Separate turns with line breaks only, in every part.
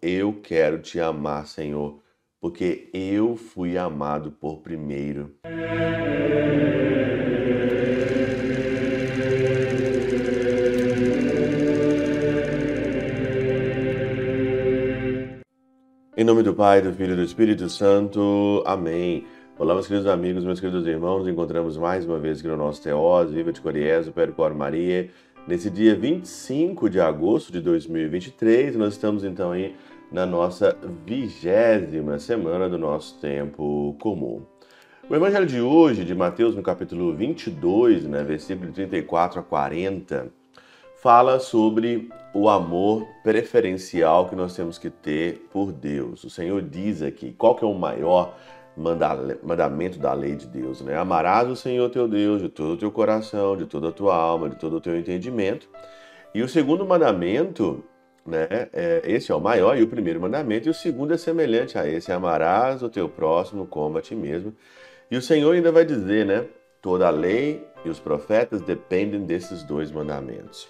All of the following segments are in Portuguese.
Eu quero te amar, Senhor, porque eu fui amado por primeiro. Em nome do Pai, do Filho e do Espírito Santo. Amém. Olá, meus queridos amigos, meus queridos irmãos. Encontramos mais uma vez aqui no nosso Teós, Viva de Coriés, o Cor Maria. Nesse dia 25 de agosto de 2023, nós estamos então aí na nossa vigésima semana do nosso tempo comum. O evangelho de hoje, de Mateus, no capítulo 22, né, versículo 34 a 40, fala sobre o amor preferencial que nós temos que ter por Deus. O Senhor diz aqui, qual que é o maior mandamento da lei de Deus, né? Amarás o Senhor teu Deus de todo o teu coração, de toda a tua alma, de todo o teu entendimento. E o segundo mandamento, né? É, esse é o maior e o primeiro mandamento, e o segundo é semelhante a esse: amarás o teu próximo como a ti mesmo. E o Senhor ainda vai dizer, né? Toda a lei e os profetas dependem desses dois mandamentos.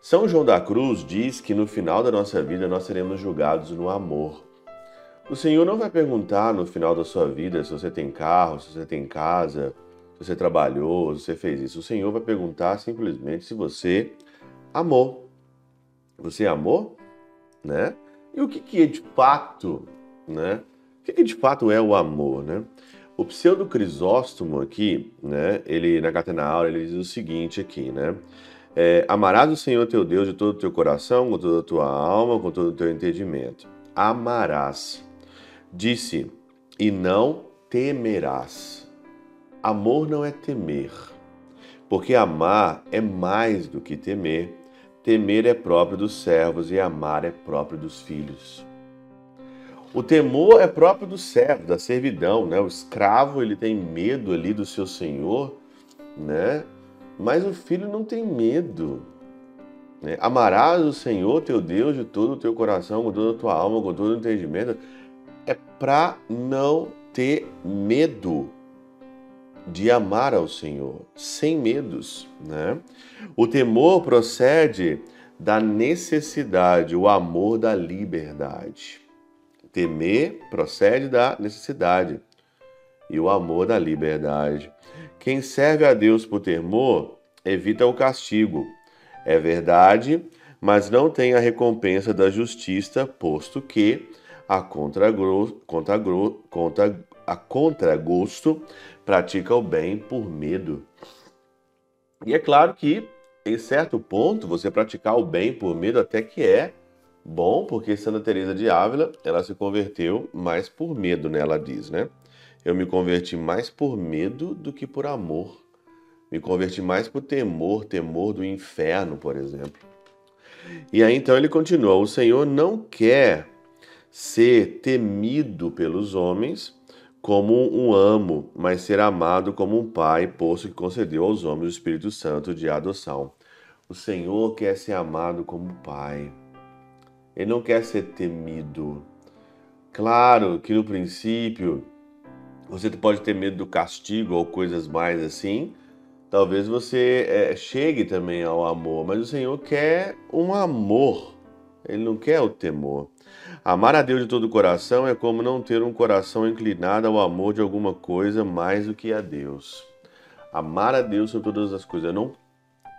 São João da Cruz diz que no final da nossa vida nós seremos julgados no amor. O Senhor não vai perguntar no final da sua vida se você tem carro, se você tem casa, se você trabalhou, se você fez isso. O Senhor vai perguntar simplesmente se você amou. Você amou? Né? E o que, que é de fato, né? O que, que de fato é o amor, né? O pseudo Crisóstomo aqui, né? Ele na Catena Aura ele diz o seguinte aqui, né? É, Amarás o Senhor teu Deus de todo o teu coração, com toda a tua alma, com todo o teu entendimento. Amarás. Disse: E não temerás. Amor não é temer, porque amar é mais do que temer. Temer é próprio dos servos e amar é próprio dos filhos. O temor é próprio do servo, da servidão, né? O escravo ele tem medo ali do seu senhor, né? Mas o filho não tem medo. Né? Amarás o Senhor teu Deus de todo o teu coração, com toda a tua alma, com todo o entendimento. É para não ter medo de amar ao Senhor, sem medos. Né? O temor procede da necessidade, o amor da liberdade. Temer procede da necessidade e o amor da liberdade. Quem serve a Deus por temor evita o castigo. É verdade, mas não tem a recompensa da justiça, posto que a contragosto, contra, a contragosto pratica o bem por medo. E é claro que, em certo ponto, você praticar o bem por medo até que é bom, porque Santa Teresa de Ávila, ela se converteu mais por medo, né, ela diz, né? Eu me converti mais por medo do que por amor. Me converti mais por temor, temor do inferno, por exemplo. E aí então ele continua: O Senhor não quer ser temido pelos homens como um amo, mas ser amado como um pai, posto que concedeu aos homens o Espírito Santo de adoção. O Senhor quer ser amado como pai. Ele não quer ser temido. Claro que no princípio você pode ter medo do castigo ou coisas mais assim. Talvez você é, chegue também ao amor, mas o Senhor quer um amor, Ele não quer o temor. Amar a Deus de todo o coração é como não ter um coração inclinado ao amor de alguma coisa mais do que a Deus. Amar a Deus sobre todas as coisas. Eu não,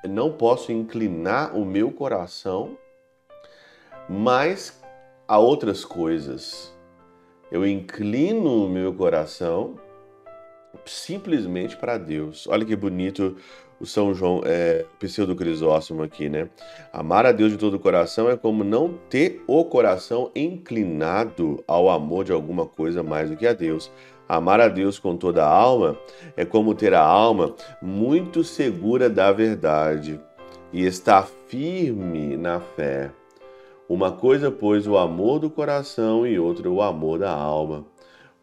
não posso inclinar o meu coração mais a outras coisas eu inclino o meu coração simplesmente para Deus. Olha que bonito o São João, é, pseudo Crisóstomo aqui, né? Amar a Deus de todo o coração é como não ter o coração inclinado ao amor de alguma coisa mais do que a Deus. Amar a Deus com toda a alma é como ter a alma muito segura da verdade e estar firme na fé. Uma coisa, pois, o amor do coração e outra o amor da alma.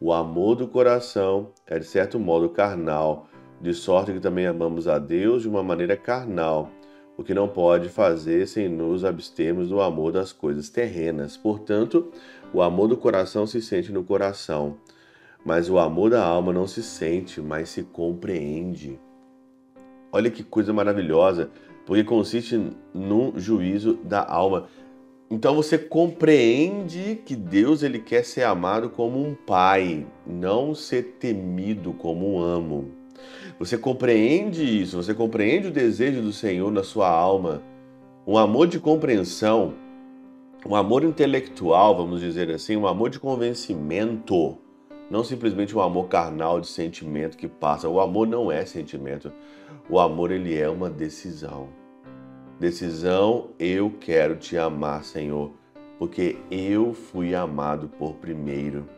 O amor do coração é, de certo modo, carnal, de sorte que também amamos a Deus de uma maneira carnal, o que não pode fazer sem nos abstermos do amor das coisas terrenas. Portanto, o amor do coração se sente no coração, mas o amor da alma não se sente, mas se compreende. Olha que coisa maravilhosa, porque consiste no juízo da alma. Então você compreende que Deus ele quer ser amado como um pai, não ser temido como um amo. Você compreende isso, você compreende o desejo do Senhor na sua alma, um amor de compreensão, um amor intelectual, vamos dizer assim, um amor de convencimento, não simplesmente um amor carnal de sentimento que passa. O amor não é sentimento. O amor ele é uma decisão. Decisão, eu quero te amar, Senhor, porque eu fui amado por primeiro.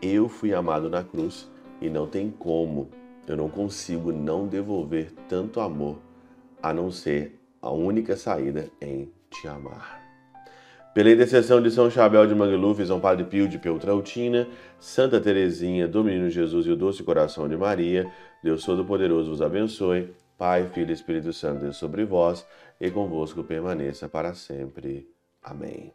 Eu fui amado na cruz e não tem como, eu não consigo não devolver tanto amor a não ser a única saída em te amar. Pela intercessão de São Chabel de Mangluf, São Padre Pio de Peltrautina, Santa Teresinha, do Menino Jesus e o Doce Coração de Maria, Deus Todo-Poderoso vos abençoe. Pai, Filho e Espírito Santo, Deus sobre vós e convosco permaneça para sempre. Amém.